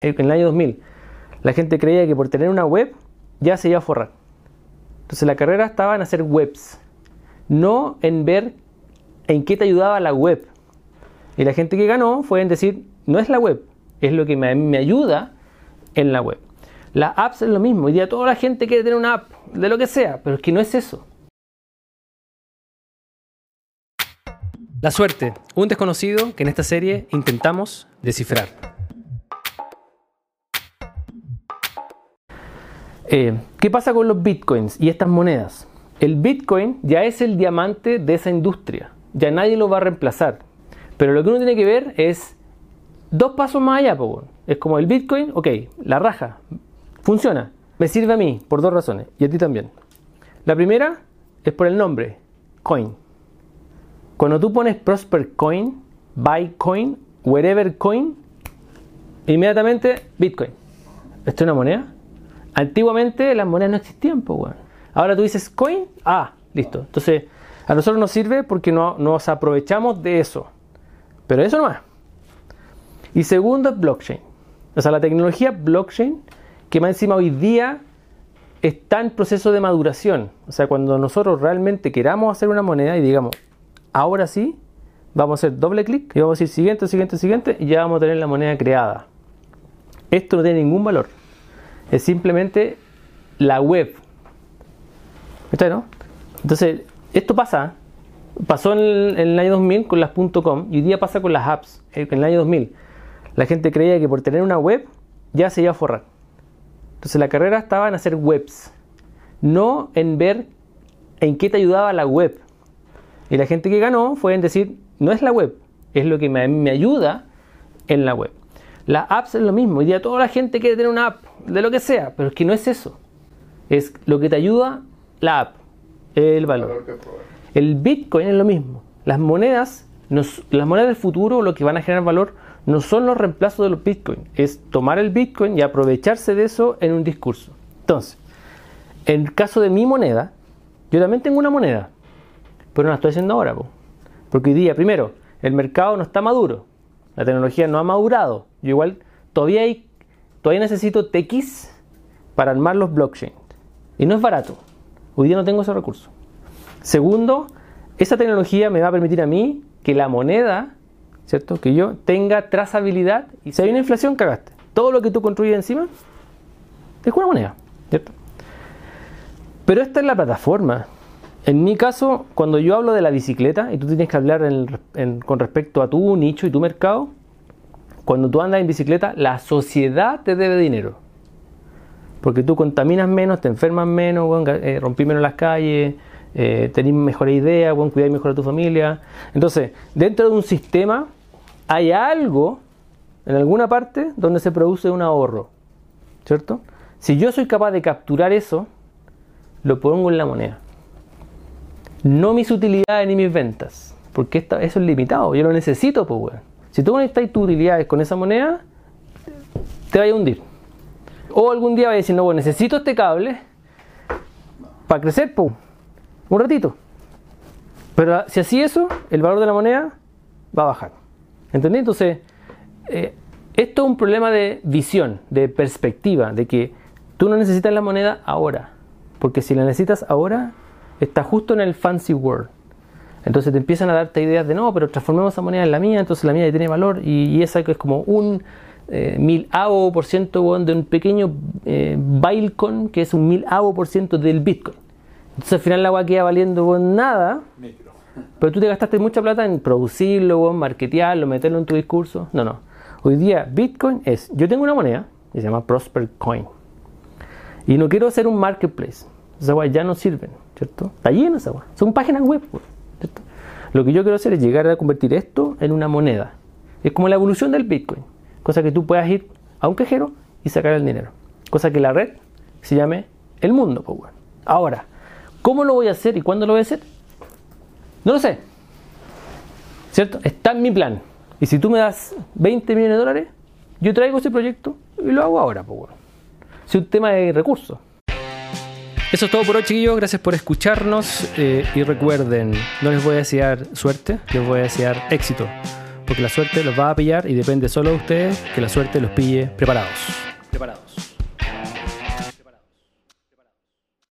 en el año 2000. La gente creía que por tener una web ya se iba a forrar. Entonces la carrera estaba en hacer webs, no en ver en qué te ayudaba la web. Y la gente que ganó fue en decir, no es la web, es lo que me, me ayuda en la web. La apps es lo mismo. Hoy día toda la gente quiere tener una app, de lo que sea, pero es que no es eso. La suerte, un desconocido que en esta serie intentamos descifrar. Eh, ¿Qué pasa con los bitcoins y estas monedas? El bitcoin ya es el diamante de esa industria, ya nadie lo va a reemplazar. Pero lo que uno tiene que ver es dos pasos más allá. Es como el bitcoin, ok, la raja, funciona, me sirve a mí por dos razones y a ti también. La primera es por el nombre, coin. Cuando tú pones Prosper Coin, Buy Coin, Wherever Coin, inmediatamente Bitcoin. ¿Esto es una moneda? Antiguamente las monedas no existían, pues. Ahora tú dices coin, ah, listo. Entonces, a nosotros nos sirve porque no, nos aprovechamos de eso. Pero eso no más. Y segundo, blockchain. O sea, la tecnología blockchain, que más encima hoy día está en proceso de maduración. O sea, cuando nosotros realmente queramos hacer una moneda y digamos, ahora sí, vamos a hacer doble clic y vamos a decir siguiente, siguiente, siguiente y ya vamos a tener la moneda creada. Esto no tiene ningún valor es simplemente la web. Entonces, esto pasa. Pasó en el, año 2000 con las .com y hoy día pasa con las apps. Eh, en el año 2000 la gente creía que por tener una web ya se iba a forrar. Entonces la carrera estaba en hacer webs, no en ver en qué te ayudaba la web. Y la gente que ganó fue en decir, no es la web, es lo que me, me ayuda en la web. Las apps es lo mismo. Hoy día toda la gente quiere tener una app, de lo que sea, pero es que no es eso. Es lo que te ayuda la app, el valor. El Bitcoin es lo mismo. Las monedas, las monedas del futuro, lo que van a generar valor, no son los reemplazos de los Bitcoin. Es tomar el Bitcoin y aprovecharse de eso en un discurso. Entonces, en el caso de mi moneda, yo también tengo una moneda, pero no la estoy haciendo ahora. Porque hoy día, primero, el mercado no está maduro. La tecnología no ha madurado. Yo igual todavía, hay, todavía necesito TX para armar los blockchains. Y no es barato. Hoy día no tengo ese recurso. Segundo, esa tecnología me va a permitir a mí que la moneda, ¿cierto? Que yo tenga trazabilidad. Y si hay una inflación, cagaste. Todo lo que tú construyes encima es una moneda, ¿cierto? Pero esta es la plataforma. En mi caso, cuando yo hablo de la bicicleta y tú tienes que hablar con respecto a tu nicho y tu mercado, cuando tú andas en bicicleta, la sociedad te debe dinero. Porque tú contaminas menos, te enfermas menos, eh, rompís menos las calles, eh, tenés mejores ideas, bueno, cuidáis mejor a tu familia. Entonces, dentro de un sistema hay algo, en alguna parte, donde se produce un ahorro. ¿Cierto? Si yo soy capaz de capturar eso, lo pongo en la moneda no mis utilidades ni mis ventas. Porque eso es limitado, yo lo necesito, pues, weón. Si tú conectas tus utilidades con esa moneda, te vaya a hundir. O algún día vas a decir, no, bueno, necesito este cable para crecer, pues, un ratito. Pero si así eso, el valor de la moneda va a bajar. ¿Entendés? Entonces, eh, esto es un problema de visión, de perspectiva, de que tú no necesitas la moneda ahora. Porque si la necesitas ahora, está justo en el fancy world. Entonces te empiezan a darte ideas de no, pero transformemos esa moneda en la mía, entonces la mía ya tiene valor y, esa que es como un eh, mil avo por ciento de un pequeño eh, Bitcoin que es un mil avo por ciento del Bitcoin. Entonces al final la agua queda valiendo nada, pero tú te gastaste mucha plata en producirlo, marketearlo, meterlo en tu discurso. No, no. Hoy día Bitcoin es, yo tengo una moneda que se llama Prosper Coin y no quiero hacer un marketplace. Esas aguas ya no sirven, ¿cierto? Está lleno esa agua. Son páginas web, ¿cierto? Lo que yo quiero hacer es llegar a convertir esto en una moneda. Es como la evolución del Bitcoin. Cosa que tú puedas ir a un cajero y sacar el dinero. Cosa que la red se llame el mundo, pues, Ahora, ¿cómo lo voy a hacer y cuándo lo voy a hacer? No lo sé. ¿Cierto? Está en mi plan. Y si tú me das 20 millones de dólares, yo traigo ese proyecto y lo hago ahora, pues, Es un tema de recursos. Eso es todo por hoy, chiquillos. Gracias por escucharnos. Eh, y recuerden, no les voy a desear suerte, les voy a desear éxito. porque la suerte los va a pillar y depende solo de ustedes que la suerte los pille preparados. Preparados.